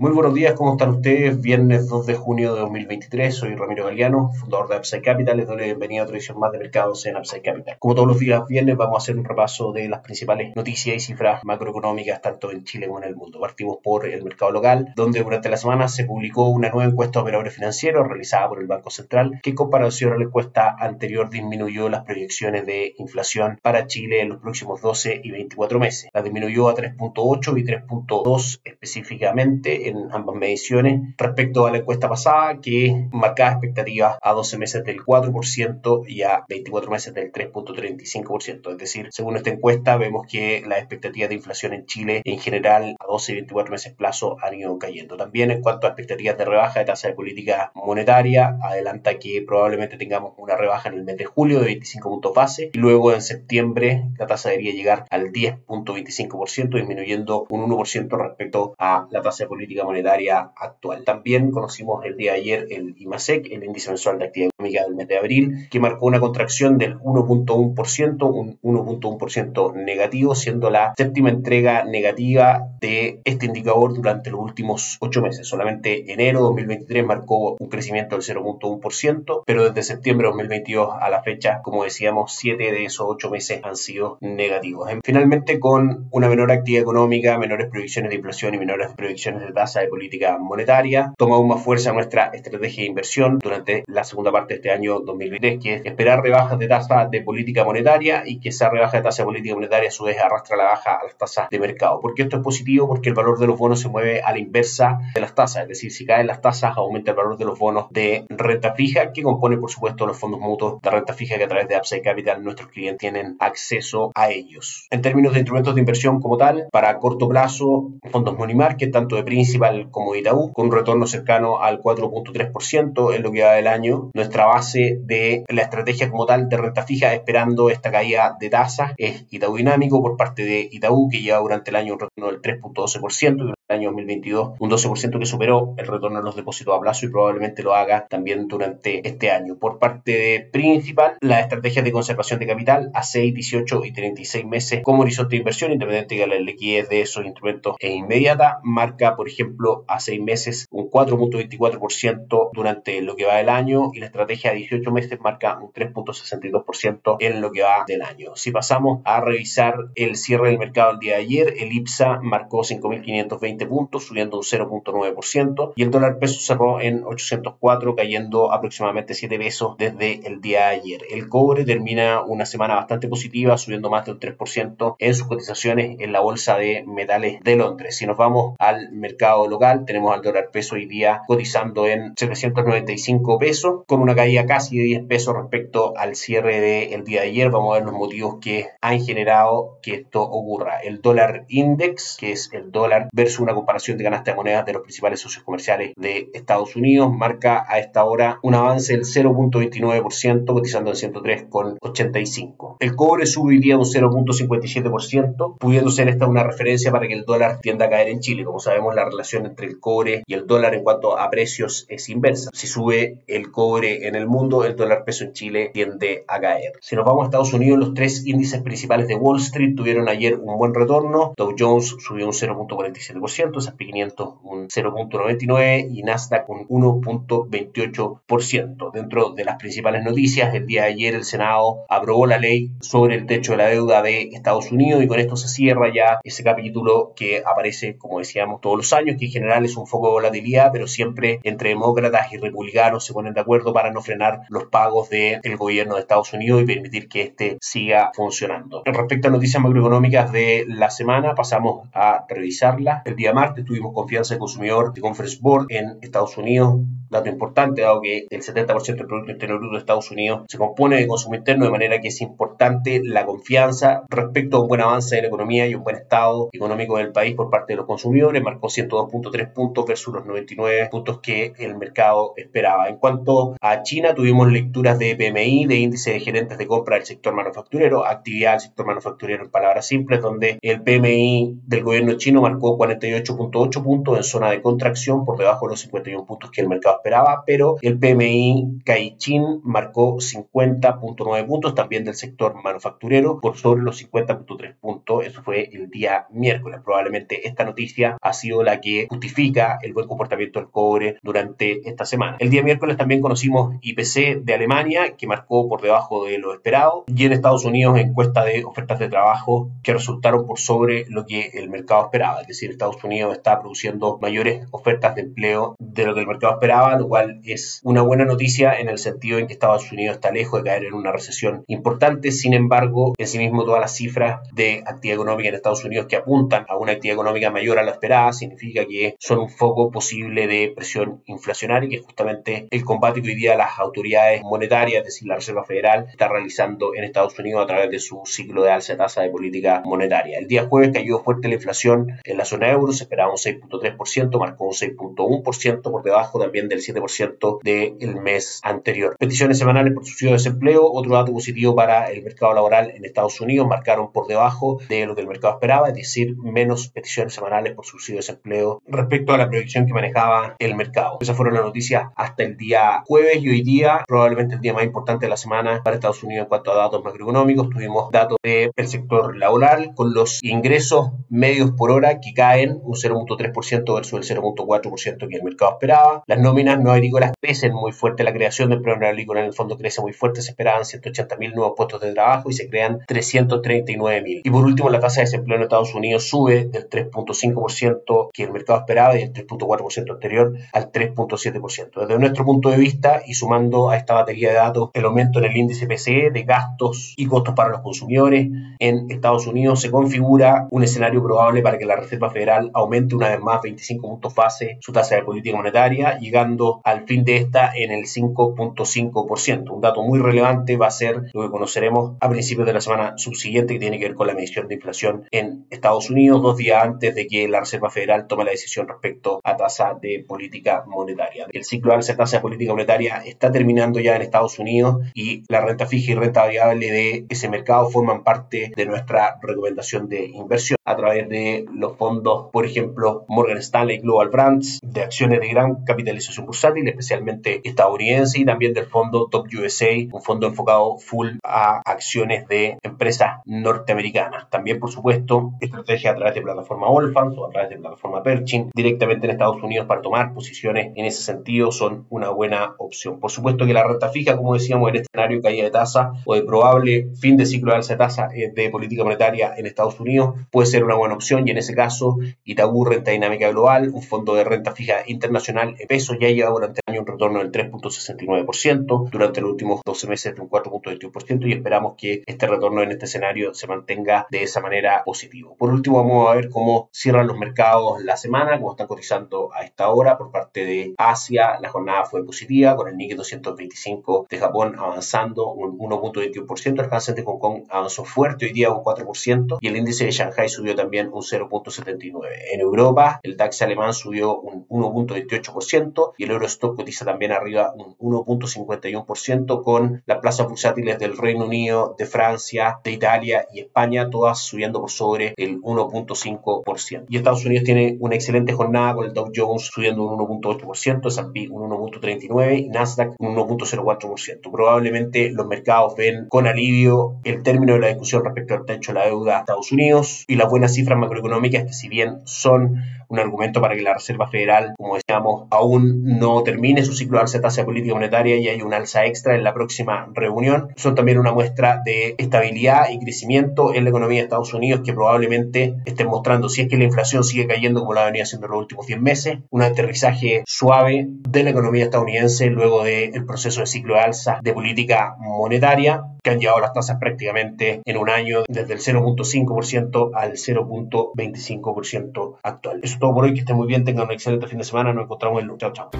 Muy buenos días, ¿cómo están ustedes? Viernes 2 de junio de 2023, soy Ramiro Galeano, fundador de Upside Capital. Les doy la bienvenida a otra edición más de mercados en Upside Capital. Como todos los días viernes, vamos a hacer un repaso de las principales noticias y cifras macroeconómicas tanto en Chile como en el mundo. Partimos por el mercado local, donde durante la semana se publicó una nueva encuesta de operadores financieros realizada por el Banco Central, que en comparación a la encuesta anterior disminuyó las proyecciones de inflación para Chile en los próximos 12 y 24 meses. La disminuyó a 3.8 y 3.2 específicamente en ambas mediciones respecto a la encuesta pasada que marcaba expectativas a 12 meses del 4% y a 24 meses del 3.35%. Es decir, según esta encuesta vemos que las expectativas de inflación en Chile en general a 12 y 24 meses plazo han ido cayendo. También en cuanto a expectativas de rebaja de tasa de política monetaria, adelanta que probablemente tengamos una rebaja en el mes de julio de 25 puntos base y luego en septiembre la tasa debería llegar al 10.25%, disminuyendo un 1% respecto a la tasa de política monetaria actual. También conocimos el día de ayer el IMASEC, el índice mensual de actividad económica del mes de abril, que marcó una contracción del 1.1%, un 1.1% negativo, siendo la séptima entrega negativa de este indicador durante los últimos ocho meses. Solamente enero de 2023 marcó un crecimiento del 0.1%, pero desde septiembre de 2022 a la fecha, como decíamos, siete de esos ocho meses han sido negativos. Finalmente, con una menor actividad económica, menores proyecciones de inflación y menores proyecciones de tasa de política monetaria. Toma aún más fuerza nuestra estrategia de inversión durante la segunda parte de este año 2023, que es esperar rebajas de tasa de política monetaria y que esa rebaja de tasa de política monetaria a su vez arrastra la baja a las tasas de mercado. ¿Por qué esto es positivo? Porque el valor de los bonos se mueve a la inversa de las tasas, es decir, si caen las tasas aumenta el valor de los bonos de renta fija que compone por supuesto los fondos mutuos de renta fija que a través de Upside Capital nuestros clientes tienen acceso a ellos. En términos de instrumentos de inversión como tal, para corto plazo, fondos money market, tanto de principal como Itaú, con un retorno cercano al 4.3% en lo que va del año. Nuestra base de la estrategia como tal de renta fija, esperando esta caída de tasas, es Itaú Dinámico por parte de Itaú, que lleva durante el año un retorno del 3.12% año 2022, un 12% que superó el retorno a los depósitos a plazo y probablemente lo haga también durante este año. Por parte de Principal, las estrategias de conservación de capital a 6, 18 y 36 meses como horizonte de inversión, independiente de la liquidez de esos instrumentos es inmediata, marca, por ejemplo, a 6 meses un 4.24% durante lo que va del año y la estrategia a 18 meses marca un 3.62% en lo que va del año. Si pasamos a revisar el cierre del mercado el día de ayer, el IPSA marcó 5.520 puntos, subiendo un 0.9%, y el dólar peso cerró en 804, cayendo aproximadamente 7 pesos desde el día de ayer. El cobre termina una semana bastante positiva, subiendo más de un 3% en sus cotizaciones en la bolsa de metales de Londres. Si nos vamos al mercado local, tenemos al dólar peso hoy día cotizando en 795 pesos, con una caída casi de 10 pesos respecto al cierre del día de ayer. Vamos a ver los motivos que han generado que esto ocurra. El dólar index, que es el dólar versus una comparación de canasta de monedas de los principales socios comerciales de Estados Unidos. Marca a esta hora un avance del 0.29%, cotizando en 103,85. El cobre día un 0.57%, pudiendo ser esta una referencia para que el dólar tienda a caer en Chile. Como sabemos, la relación entre el cobre y el dólar en cuanto a precios es inversa. Si sube el cobre en el mundo, el dólar peso en Chile tiende a caer. Si nos vamos a Estados Unidos, los tres índices principales de Wall Street tuvieron ayer un buen retorno. Dow Jones subió un 0.47%, S&P 500 un 0.99 y Nasdaq un 1.28%. Dentro de las principales noticias, el día de ayer el Senado aprobó la ley sobre el techo de la deuda de Estados Unidos y con esto se cierra ya ese capítulo que aparece, como decíamos, todos los años, que en general es un foco de volatilidad, pero siempre entre demócratas y republicanos se ponen de acuerdo para no frenar los pagos del gobierno de Estados Unidos y permitir que este siga funcionando. Respecto a noticias macroeconómicas de la semana, pasamos a revisarlas. Día martes tuvimos confianza de consumidor de Conference Board en Estados Unidos, dato importante dado que el 70% del Producto Interno Bruto de Estados Unidos se compone de consumo interno, de manera que es importante la confianza respecto a un buen avance de la economía y un buen estado económico del país por parte de los consumidores, marcó 102.3 puntos versus los 99 puntos que el mercado esperaba. En cuanto a China, tuvimos lecturas de PMI, de índice de gerentes de compra del sector manufacturero, actividad del sector manufacturero en palabras simples, donde el PMI del gobierno chino marcó 48 48.8 puntos en zona de contracción por debajo de los 51 puntos que el mercado esperaba, pero el PMI Caixin marcó 50.9 puntos también del sector manufacturero por sobre los 50.3 puntos. Eso fue el día miércoles. Probablemente esta noticia ha sido la que justifica el buen comportamiento del cobre durante esta semana. El día miércoles también conocimos IPC de Alemania que marcó por debajo de lo esperado y en Estados Unidos encuesta de ofertas de trabajo que resultaron por sobre lo que el mercado esperaba. Es decir, Estados Unidos está produciendo mayores ofertas de empleo de lo que el mercado esperaba, lo cual es una buena noticia en el sentido en que Estados Unidos está lejos de caer en una recesión importante. Sin embargo, en sí mismo todas las cifras de actividad económica en Estados Unidos que apuntan a una actividad económica mayor a la esperada significa que son un foco posible de presión inflacionaria, que es justamente el combate que hoy día las autoridades monetarias, es decir, la Reserva Federal, está realizando en Estados Unidos a través de su ciclo de alza de tasa de política monetaria. El día jueves cayó fuerte la inflación en la zona euro, se esperaba un 6.3%, marcó un 6.1% por debajo también del 7% del mes anterior. Peticiones semanales por subsidio de desempleo, otro dato positivo para el mercado laboral en Estados Unidos, marcaron por debajo de lo que el mercado esperaba, es decir, menos peticiones semanales por subsidio de desempleo respecto a la proyección que manejaba el mercado. Esas fueron las noticias hasta el día jueves y hoy día, probablemente el día más importante de la semana para Estados Unidos en cuanto a datos macroeconómicos. Tuvimos datos del sector laboral con los ingresos medios por hora que caen un 0.3% versus el 0.4% que el mercado esperaba. Las nóminas no agrícolas crecen muy fuerte, la creación de empleo no agrícola en el fondo crece muy fuerte, se esperaban 180.000 nuevos puestos de trabajo y se crean 339.000. Y por último, la tasa de desempleo en Estados Unidos sube del 3.5% que el mercado esperaba y el 3.4% anterior al 3.7%. Desde nuestro punto de vista y sumando a esta batería de datos el aumento en el índice PCE de gastos y costos para los consumidores en Estados Unidos, se configura un escenario probable para que la Reserva Federal aumente una vez más 25 puntos base su tasa de política monetaria, llegando al fin de esta en el 5.5%. Un dato muy relevante va a ser lo que conoceremos a principios de la semana subsiguiente, que tiene que ver con la medición de inflación en Estados Unidos, dos días antes de que la Reserva Federal tome la decisión respecto a tasa de política monetaria. El ciclo de alza de tasa de política monetaria está terminando ya en Estados Unidos y la renta fija y renta variable de ese mercado forman parte de nuestra recomendación de inversión a través de los fondos, por ejemplo, Morgan Stanley Global Brands, de acciones de gran capitalización bursátil, especialmente estadounidense, y también del fondo Top USA, un fondo enfocado full a acciones de empresas norteamericanas. También, por supuesto, estrategia a través de plataforma Olfans o a través de plataforma Perchin directamente en Estados Unidos para tomar posiciones en ese sentido son una buena opción. Por supuesto que la renta fija, como decíamos, en este escenario de caída de tasa o de probable fin de ciclo de alza de tasa eh, de política monetaria en Estados Unidos puede ser una buena opción y en ese caso Itaú Renta Dinámica Global, un fondo de renta fija internacional en peso, ya lleva durante el año un retorno del 3.69%, durante los últimos 12 meses de un 4.21% y esperamos que este retorno en este escenario se mantenga de esa manera positivo. Por último, vamos a ver cómo cierran los mercados la semana, cómo están cotizando a esta hora por parte de Asia. La jornada fue positiva con el Nikkei 225 de Japón avanzando un 1.21%, el Hansen de Hong Kong avanzó fuerte hoy día un 4% y el índice de Shanghai subió también un 0.79. En Europa, el DAX alemán subió un 1.28% y el Eurostock cotiza también arriba un 1.51% con las plazas bursátiles del Reino Unido, de Francia, de Italia y España, todas subiendo por sobre el 1.5%. Y Estados Unidos tiene una excelente jornada con el Dow Jones subiendo un 1.8%, S&P un 1.39% y Nasdaq un 1.04%. Probablemente los mercados ven con alivio el término de la discusión respecto al techo de la deuda de Estados Unidos y las buenas cifras macroeconómicas que si bien son un argumento para que la Reserva Federal, como decíamos, aún no termine su ciclo de alza de tasa política monetaria y hay una alza extra en la próxima reunión. Son también una muestra de estabilidad y crecimiento en la economía de Estados Unidos que probablemente estén mostrando, si es que la inflación sigue cayendo como la ha venido haciendo en los últimos 10 meses, un aterrizaje suave de la economía estadounidense luego del proceso de ciclo de alza de política monetaria que han llevado las tasas prácticamente en un año desde el 0.5% al 0.25% actual. Eso es todo por hoy, que estén muy bien, tengan un excelente fin de semana, nos encontramos el lunes. Chao, chao.